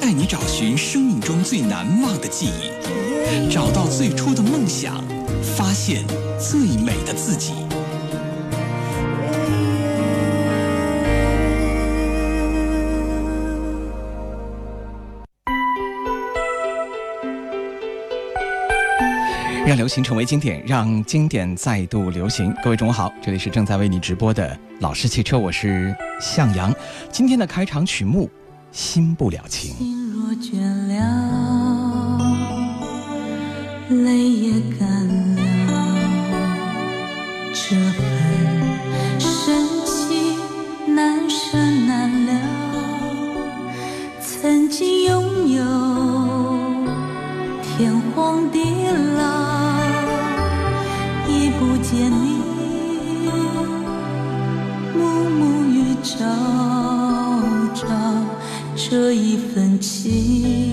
带你找寻生命中最难忘的记忆，找到最初的梦想，发现最美的自己。让流行成为经典，让经典再度流行。各位中午好，这里是正在为你直播的老式汽车，我是向阳。今天的开场曲目《心不了情》。心若倦了，泪也干了，这份深情难舍难了。曾经这一份情。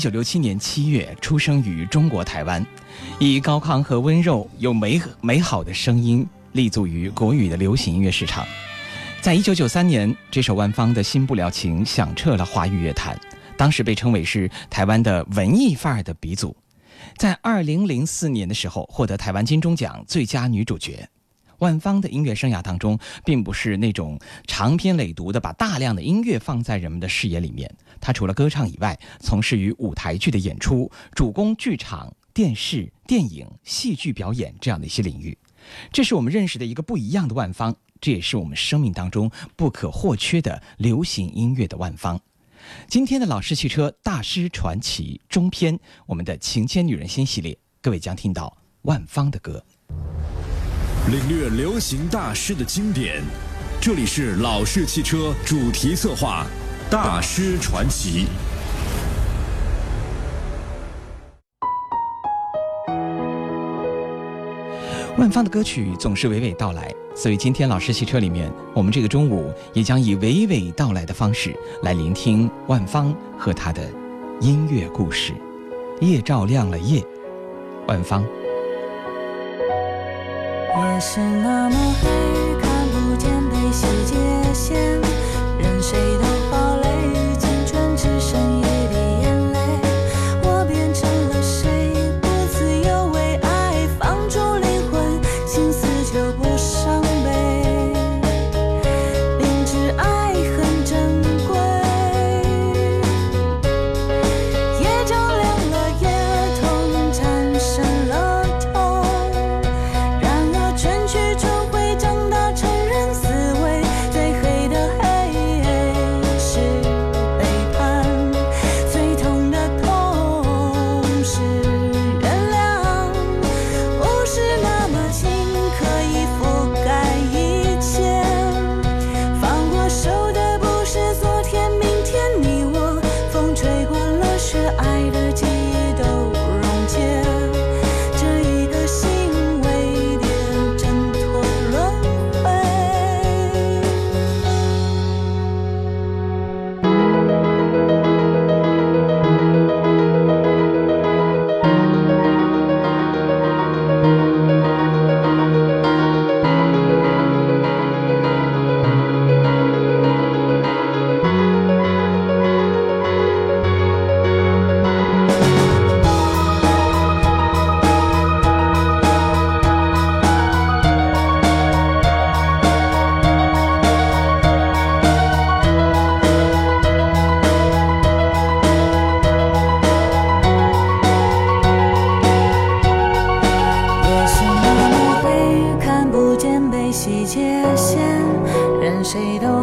九六七年七月出生于中国台湾，以高亢和温柔又美美好的声音立足于国语的流行音乐市场。在一九九三年，这首万芳的《新不了情》响彻了华语乐坛，当时被称为是台湾的文艺范儿的鼻祖。在二零零四年的时候，获得台湾金钟奖最佳女主角。万芳的音乐生涯当中，并不是那种长篇累牍的把大量的音乐放在人们的视野里面。他除了歌唱以外，从事于舞台剧的演出，主攻剧场、电视、电影、戏剧表演这样的一些领域。这是我们认识的一个不一样的万芳，这也是我们生命当中不可或缺的流行音乐的万芳。今天的老式汽车大师传奇中篇，我们的情牵女人心系列，各位将听到万芳的歌。领略流行大师的经典，这里是老式汽车主题策划《大师传奇》。万芳的歌曲总是娓娓道来，所以今天老式汽车里面，我们这个中午也将以娓娓道来的方式来聆听万芳和他的音乐故事。夜照亮了夜，万芳。夜是那么黑，看不见被细界限，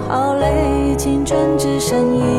好累，青春只剩一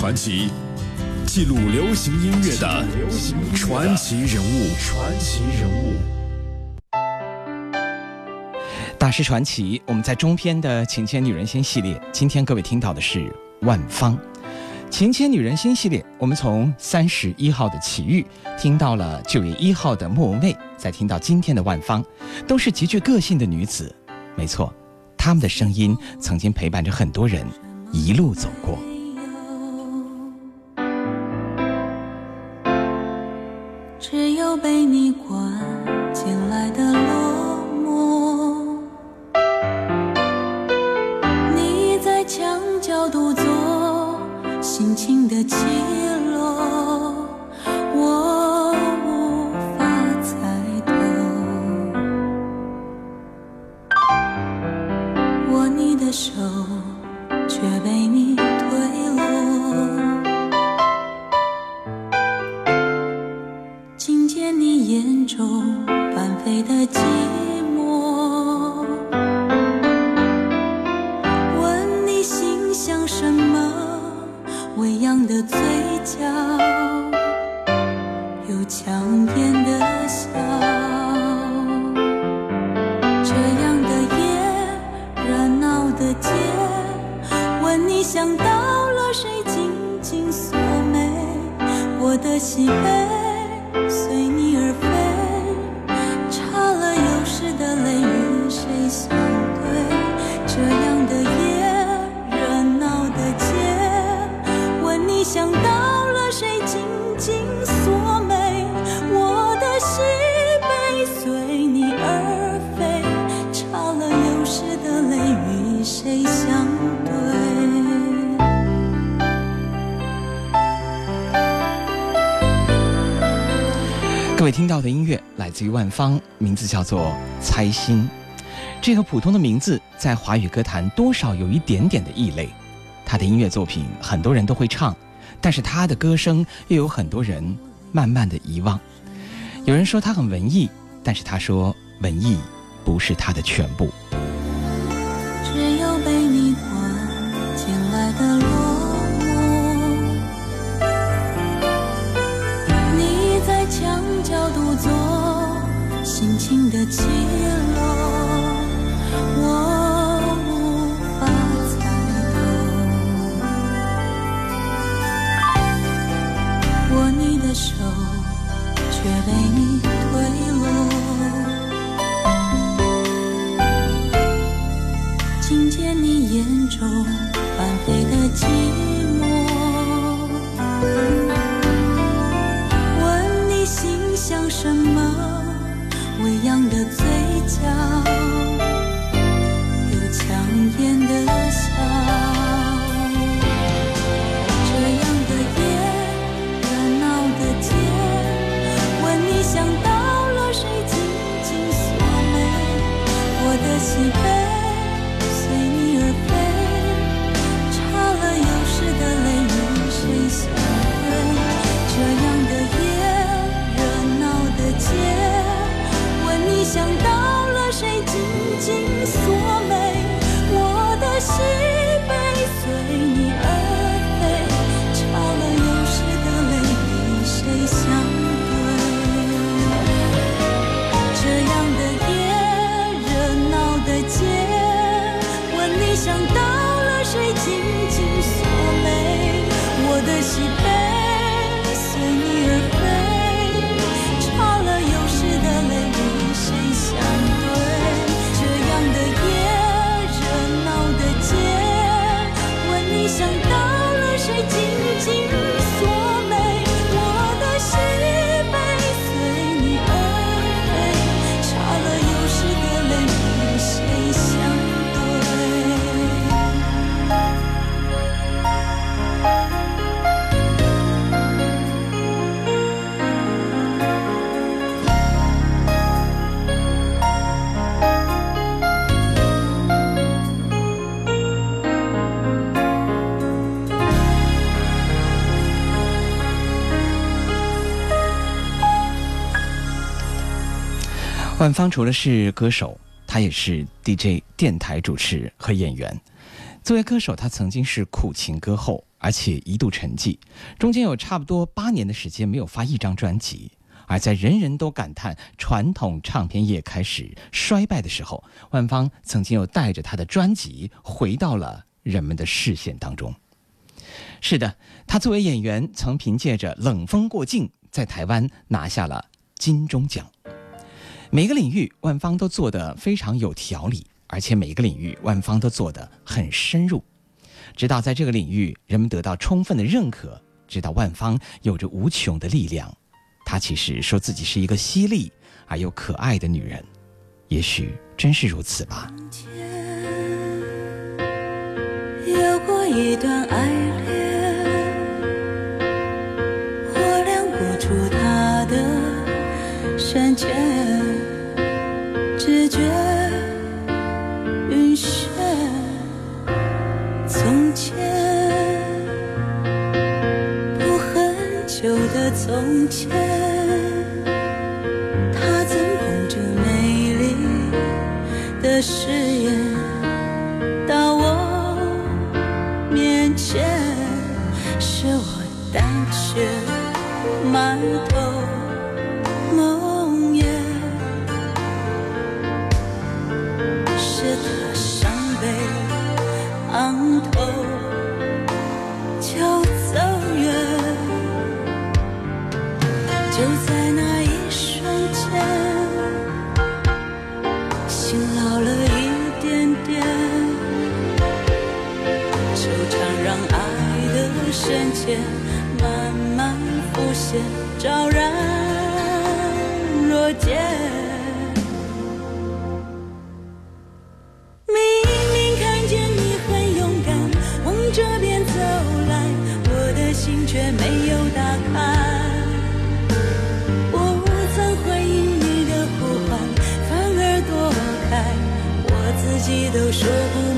传奇，记录流行音乐的传奇人物。传奇人物。大师传奇，我们在中篇的《情牵女人心》系列，今天各位听到的是万芳。《情牵女人心》系列，我们从三十一号的启玉听到了九月一号的莫文蔚，再听到今天的万芳，都是极具个性的女子。没错，她们的声音曾经陪伴着很多人一路走过。翻名字叫做《猜心》。这个普通的名字在华语歌坛多少有一点点的异类。他的音乐作品很多人都会唱，但是他的歌声又有很多人慢慢的遗忘。有人说他很文艺，但是他说文艺不是他的全部。只有被你关进来的落寞，你在墙角，心情的起落，我无法猜透。握你的手，却被你推落。听见你眼中角，想到了谁，紧紧锁眉。我的喜悲随你而飞，擦了又湿的泪与谁相对？这样的夜，热闹的街，问你想到了谁，紧紧万芳除了是歌手，她也是 DJ、电台主持和演员。作为歌手，她曾经是苦情歌后，而且一度沉寂，中间有差不多八年的时间没有发一张专辑。而在人人都感叹传统唱片业开始衰败的时候，万芳曾经又带着他的专辑回到了人们的视线当中。是的，他作为演员，曾凭借着《冷风过境》在台湾拿下了金钟奖。每个领域，万芳都做得非常有条理，而且每个领域，万芳都做得很深入。直到在这个领域，人们得到充分的认可，知道万芳有着无穷的力量。她其实说自己是一个犀利而又可爱的女人，也许真是如此吧。有过一段爱恋，我量不出他的深浅，慢慢浮现，昭然若揭。明明看见你很勇敢，往这边走来，我的心却没有打开。不曾回应你的呼唤，反而躲开，我自己都说不。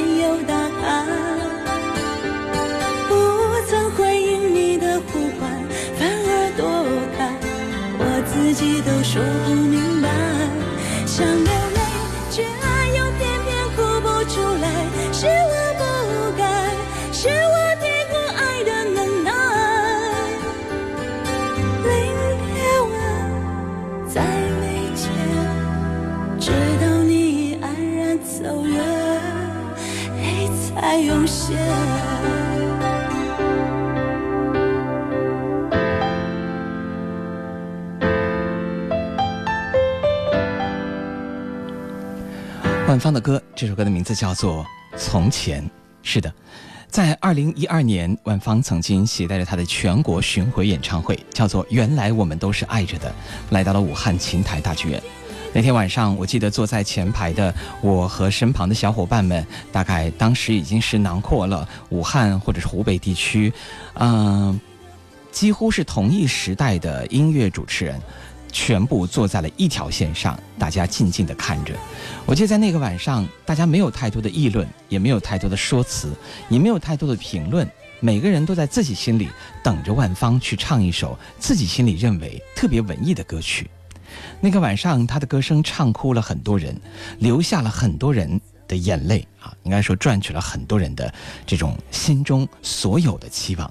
没有答案。不曾回应你的呼唤，反而躲开，我自己都说不明白泪才涌现。万芳的歌，这首歌的名字叫做《从前》。是的，在二零一二年，万芳曾经携带着她的全国巡回演唱会，叫做《原来我们都是爱着的》，来到了武汉琴台大剧院。那天晚上，我记得坐在前排的我和身旁的小伙伴们，大概当时已经是囊括了武汉或者是湖北地区，嗯、几乎是同一时代的音乐主持人，全部坐在了一条线上，大家静静的看着。我记得在那个晚上，大家没有太多的议论，也没有太多的说辞，也没有太多的评论，每个人都在自己心里等着万芳去唱一首自己心里认为特别文艺的歌曲。那个晚上，她的歌声唱哭了很多人，留下了很多人的眼泪啊，应该说赚取了很多人的这种心中所有的期望。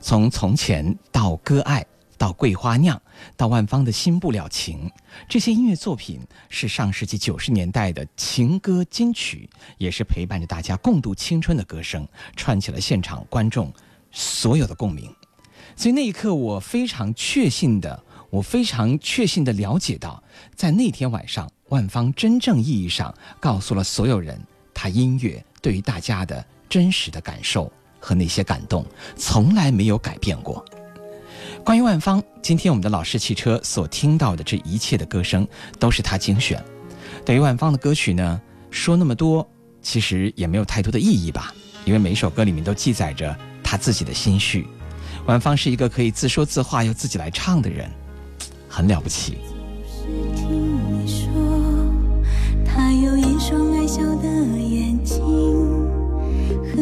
从从前到割爱，到桂花酿，到万芳的新不了情，这些音乐作品是上世纪九十年代的情歌金曲，也是陪伴着大家共度青春的歌声，串起了现场观众所有的共鸣。所以那一刻，我非常确信的，我非常确信地了解到，在那天晚上，万芳真正意义上告诉了所有人，她音乐对于大家的真实的感受和那些感动，从来没有改变过。关于万芳，今天我们的老式汽车所听到的这一切的歌声，都是她精选。对于万芳的歌曲呢，说那么多，其实也没有太多的意义吧，因为每一首歌里面都记载着她自己的心绪。万芳是一个可以自说自话又自己来唱的人，很了不起。是听你说，他有一双爱笑的眼睛和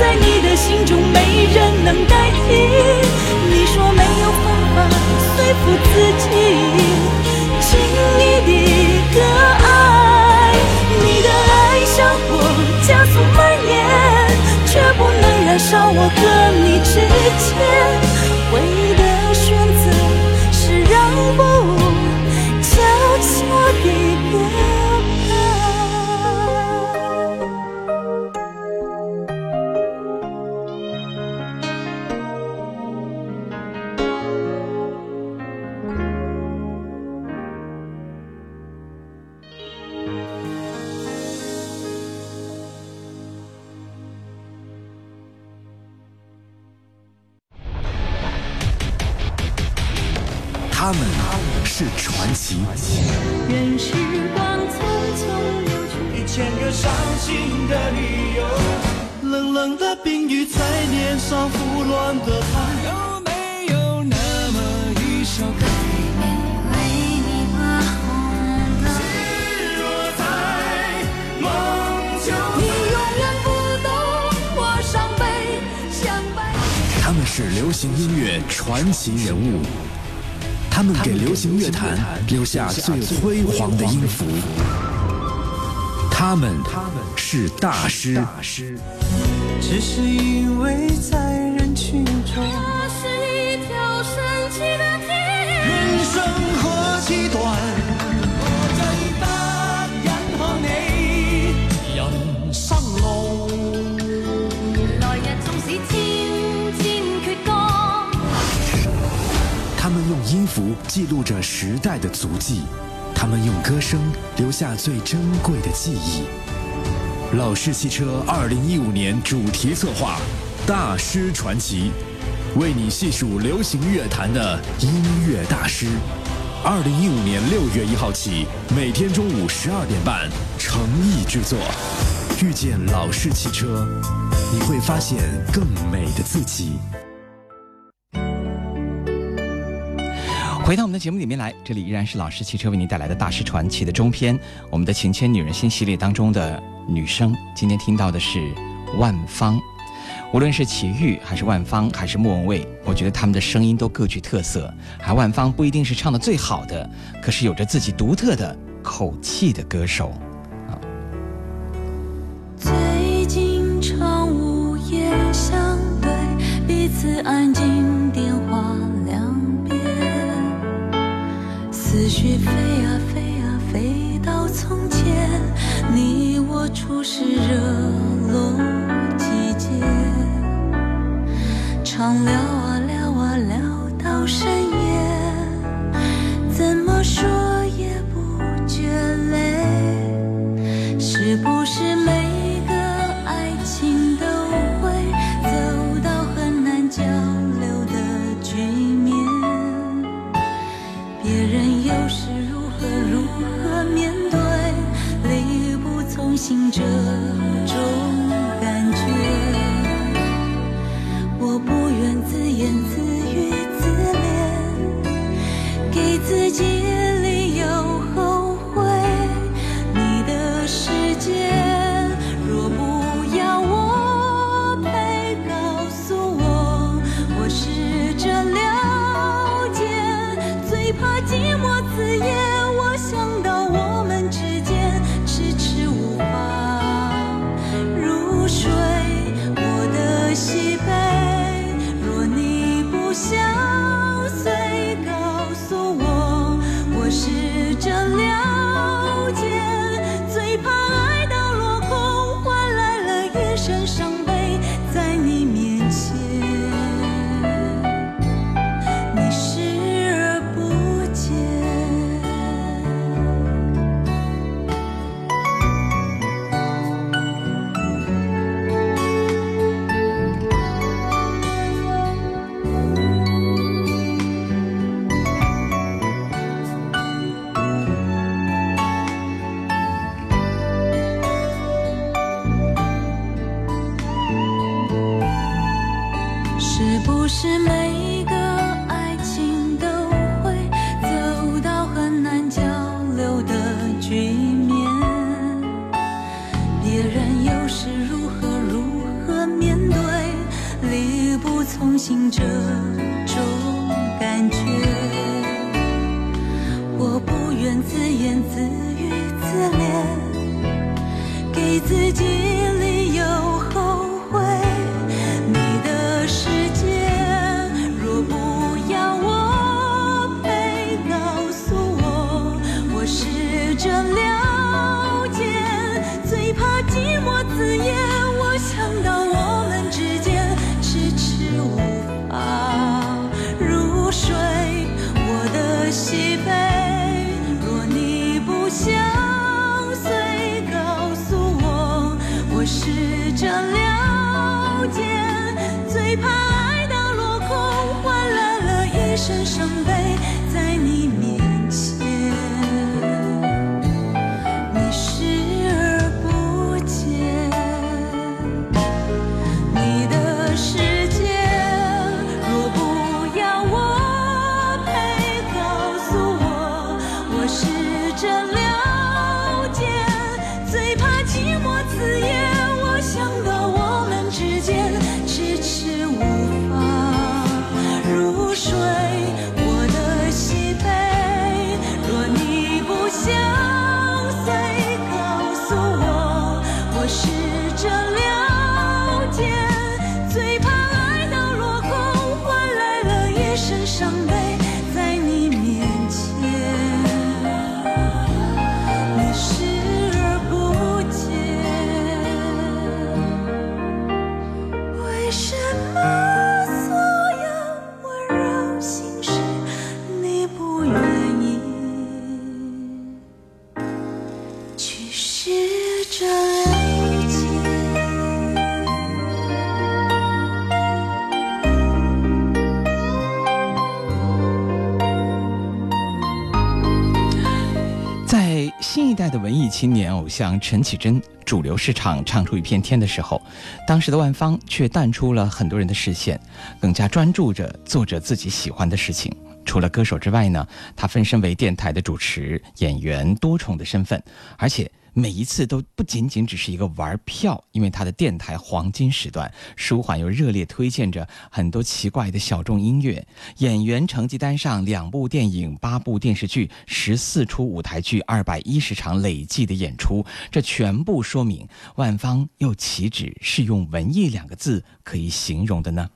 在你的心中没人能代替。你说没有方法说服自己，轻易的割爱。你的爱像火加速蔓延，却不能燃烧我和你之间。唯他们是传奇，任时光匆匆流去，一千个伤心的理由，冷冷的冰雨在脸上胡乱的拍，有没有那么一首歌？为你画红了。若在梦中，你永远不懂我伤悲，像白。他们是流行音乐传奇人物，他们给流行乐坛留下最辉煌的音符。他们是大师，只是因为在人群中，这是一条神奇的天。人生何其短，们用音符记录着时代的足迹，他们用歌声留下最珍贵的记忆。老式汽车二零一五年主题策划《大师传奇》，为你细数流行乐坛的音乐大师。二零一五年六月一号起，每天中午十二点半，诚意制作。遇见老式汽车，你会发现更美的自己。回到我们的节目里面来，这里依然是老师汽车为您带来的大师传奇的中篇，我们的情牵女人心系列当中的女生，今天听到的是万芳。无论是齐豫，还是万芳，还是莫文蔚，我觉得她们的声音都各具特色。而万芳不一定是唱的最好的，可是有着自己独特的口气的歌手。雪飞啊飞啊飞到从前，你我初识热络季节，常聊啊聊啊聊到深着是如何如何面对，力不从心这种感觉。我不愿自言自语自怜，给自己青年偶像陈绮贞主流市场唱出一片天的时候，当时的万芳却淡出了很多人的视线，更加专注着做着自己喜欢的事情。除了歌手之外呢，她分身为电台的主持、演员，多重的身份，而且。每一次都不仅仅只是一个玩票，因为他的电台黄金时段，舒缓又热烈推荐着很多奇怪的小众音乐。演员成绩单上两部电影、八部电视剧、十四出舞台剧、二百一十场累计的演出，这全部说明万芳又岂止是用文艺两个字可以形容的呢？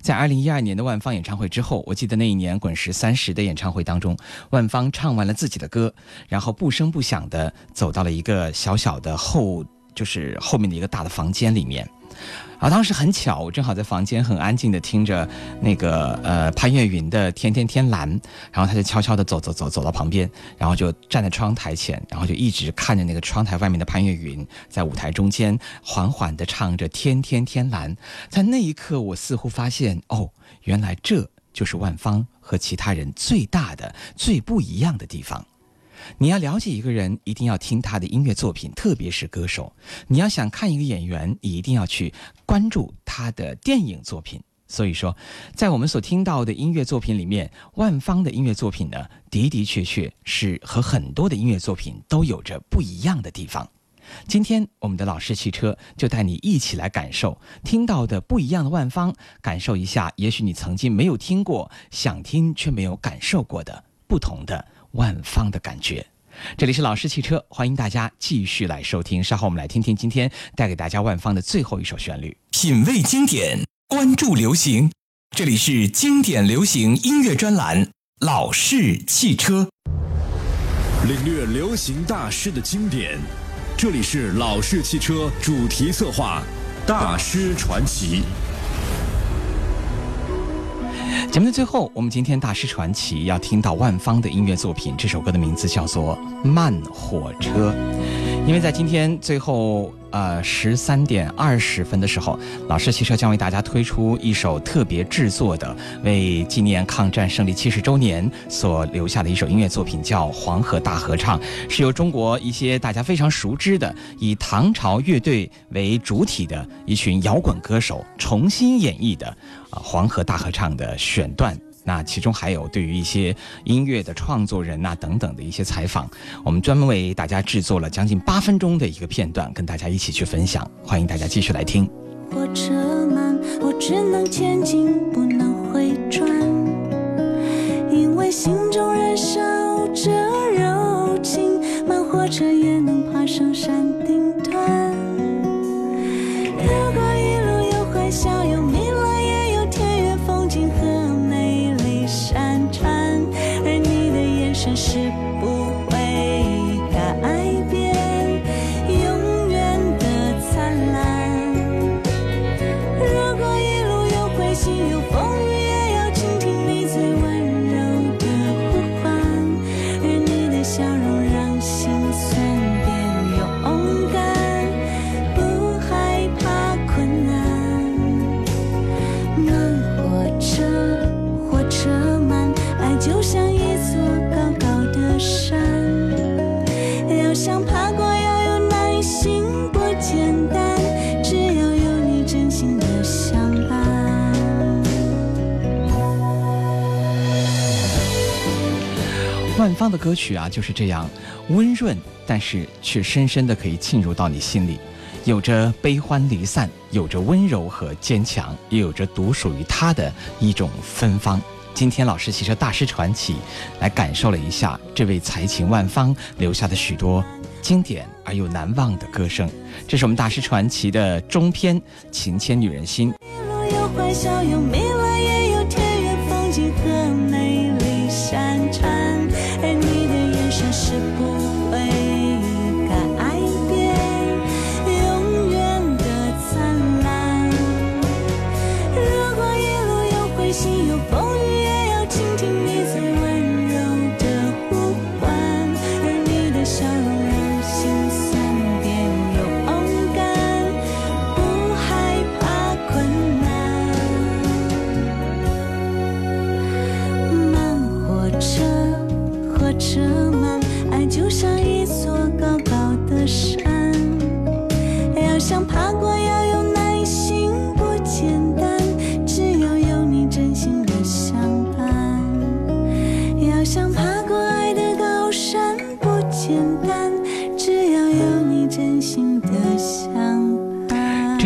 在二零一二年的万芳演唱会之后，我记得那一年滚石三十的演唱会当中，万芳唱完了自己的歌，然后不声不响地走到了一个小小的后，就是后面的一个大的房间里面。啊，当时很巧，我正好在房间很安静的听着那个呃潘越云的《天天天蓝》，然后他就悄悄的走走走走到旁边，然后就站在窗台前，然后就一直看着那个窗台外面的潘越云在舞台中间缓缓的唱着《天天天蓝》。在那一刻，我似乎发现，哦，原来这就是万芳和其他人最大的、最不一样的地方。你要了解一个人，一定要听他的音乐作品，特别是歌手。你要想看一个演员，你一定要去关注他的电影作品。所以说，在我们所听到的音乐作品里面，万芳的音乐作品呢，的的确确是和很多的音乐作品都有着不一样的地方。今天，我们的老式汽车就带你一起来感受听到的不一样的万芳，感受一下，也许你曾经没有听过，想听却没有感受过的不同的。万方的感觉，这里是老式汽车，欢迎大家继续来收听。稍后我们来听听今天带给大家万方的最后一首旋律。品味经典，关注流行，这里是经典流行音乐专栏。老式汽车，领略流行大师的经典，这里是老式汽车主题策划《大师传奇》。节目的最后，我们今天大师传奇要听到万芳的音乐作品，这首歌的名字叫做《慢火车》，因为在今天最后。呃，十三点二十分的时候，老式汽车将为大家推出一首特别制作的，为纪念抗战胜利七十周年所留下的一首音乐作品，叫《黄河大合唱》，是由中国一些大家非常熟知的以唐朝乐队为主体的一群摇滚歌手重新演绎的啊《黄河大合唱》的选段。那其中还有对于一些音乐的创作人呐等等的一些采访，我们专门为大家制作了将近八分钟的一个片段，跟大家一起去分享。欢迎大家继续来听。火车慢，我只能前进，不能回转，因为心中燃烧着柔情。慢火车也能爬上山顶端。如果歌曲啊，就是这样温润，但是却深深的可以沁入到你心里，有着悲欢离散，有着温柔和坚强，也有着独属于他的一种芬芳。今天老师骑车大师传奇，来感受了一下这位才情万方留下的许多经典而又难忘的歌声。这是我们大师传奇的中篇《情牵女人心》。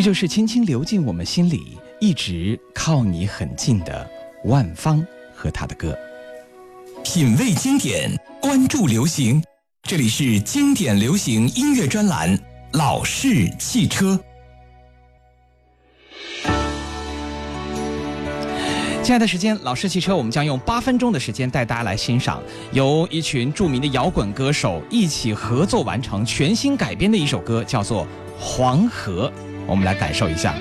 就是轻轻流进我们心里，一直靠你很近的万芳和他的歌。品味经典，关注流行，这里是经典流行音乐专栏《老式汽车》。亲爱的时间，老式汽车，我们将用八分钟的时间带大家来欣赏由一群著名的摇滚歌手一起合作完成、全新改编的一首歌，叫做《黄河》。我们来感受一下。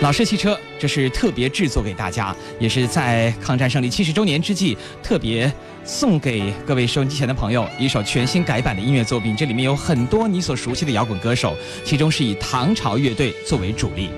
老式汽车，这是特别制作给大家，也是在抗战胜利七十周年之际，特别送给各位收音机前的朋友一首全新改版的音乐作品。这里面有很多你所熟悉的摇滚歌手，其中是以唐朝乐队作为主力。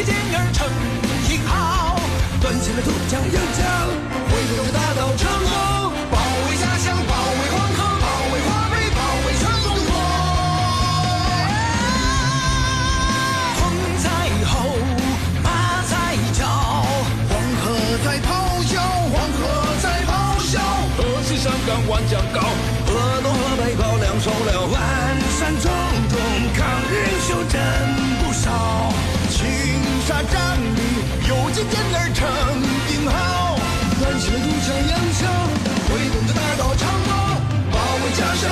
一进而成英豪端起了土枪洋枪挥动着大刀长矛里，有金剑儿成英豪。断线的渡江洋枪，挥动着大刀长矛，保卫家乡，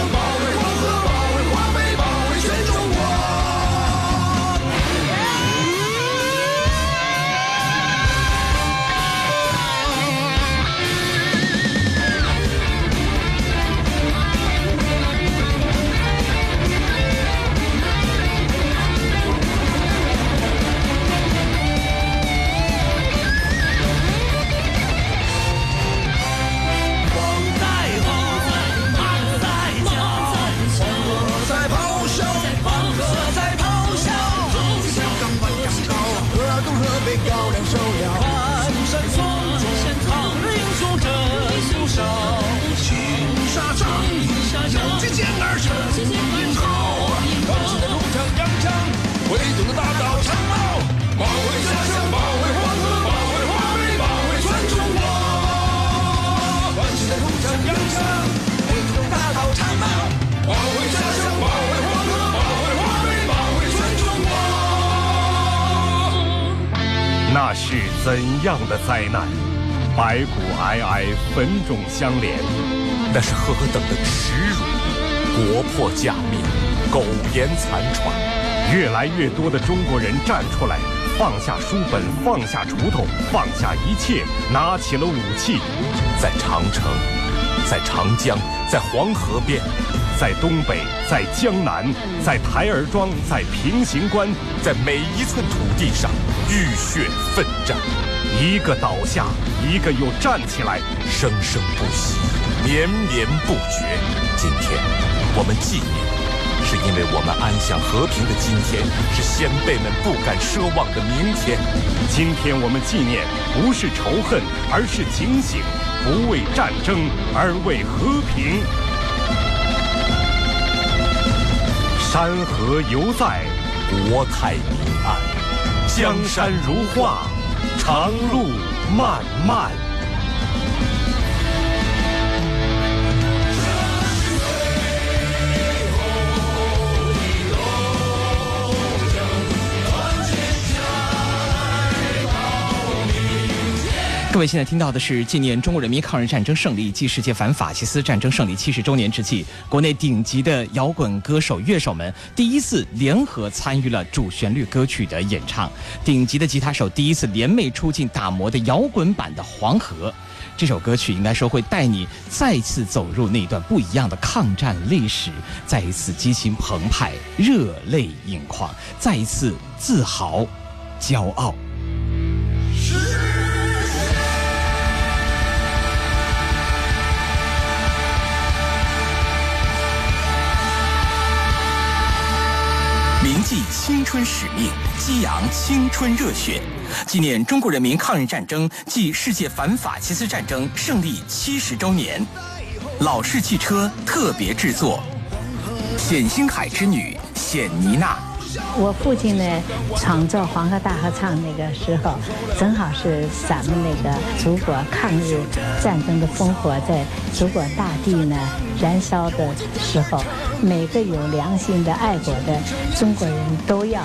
那是怎样的灾难？白骨皑皑，坟冢相连，那是何等的耻辱！国破家灭，苟延残喘。越来越多的中国人站出来，放下书本，放下锄头，放下一切，拿起了武器，在长城，在长江，在黄河边，在东北，在江南，在台儿庄，在平型关，在每一寸土地上浴血奋战。一个倒下，一个又站起来，生生不息，绵绵不绝。今天，我们纪念，是因为我们安享和平的今天，是先辈们不敢奢望的明天。今天我们纪念，不是仇恨，而是警醒，不为战争，而为和平。山河犹在，国泰民安，江山如画，长路漫漫。各位现在听到的是纪念中国人民抗日战争胜利暨世界反法西斯战争胜利七十周年之际，国内顶级的摇滚歌手、乐手们第一次联合参与了主旋律歌曲的演唱。顶级的吉他手第一次联袂出镜打磨的摇滚版的《黄河》，这首歌曲应该说会带你再次走入那段不一样的抗战历史，再一次激情澎湃、热泪盈眶，再一次自豪、骄傲。铭记青春使命，激扬青春热血，纪念中国人民抗日战争暨世界反法西斯战争胜利七十周年。老式汽车特别制作，《冼星海之女》冼妮娜。我父亲呢，创作黄河大合唱那个时候，正好是咱们那个祖国抗日战争的烽火在祖国大地呢燃烧的时候，每个有良心的爱国的中国人都要，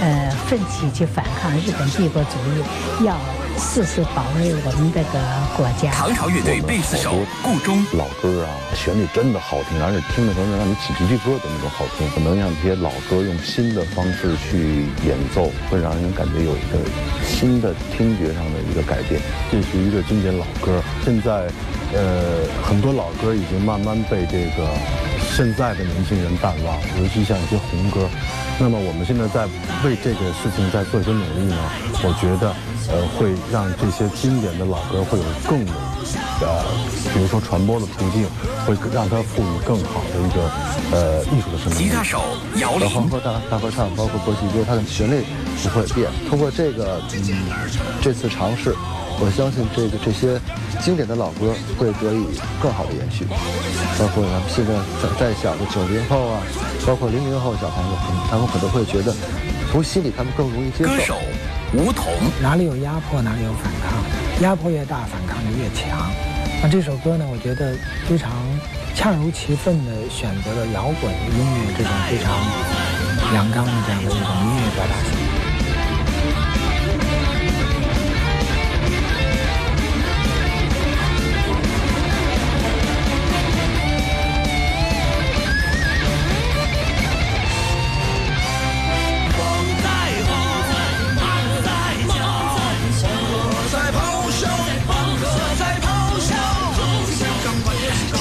呃，奋起去反抗日本帝国主义，要誓死保卫我们这个国家。唐朝乐队贝斯手顾中，老歌啊，旋律真的好听，而且听的时候能让你起鸡皮疙瘩那种好听，能让这些老歌用新的方式去演奏，会让人感觉有一个新的听觉上的一个改变。这是一个经典老歌，现在，呃，很多老歌已经慢慢被这个现在的年轻人淡忘，尤其像一些红歌。那么我们现在在为这个事情在做一些努力呢，我觉得，呃，会让这些经典的老歌会有更，呃，比如说传播的途径，会让它赋予更好的一个，呃，艺术的生命。吉他手姚呃，玲黄河大大合唱，包括国际歌，它的旋律不会变。通过这个，嗯，这次尝试，我相信这个这些经典的老歌会得以更好的延续。包括咱们现在在在小的九零后啊，包括零零后小朋友，他们可能会觉得，从心里他们更容易接受。歌手吴彤，哪里有压迫，哪里有反抗，压迫越大，反抗就越强。那这首歌呢，我觉得非常恰如其分地选择了摇滚音乐这种非常阳刚的这样的一种音乐表达形式。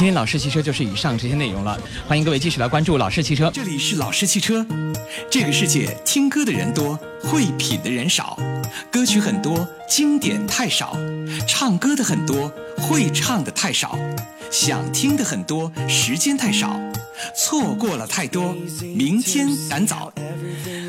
今天老式汽车就是以上这些内容了，欢迎各位继续来关注老式汽车。这里是老式汽车。这个世界听歌的人多，会品的人少，歌曲很多，经典太少；唱歌的很多，会唱的太少；想听的很多，时间太少，错过了太多，明天赶早。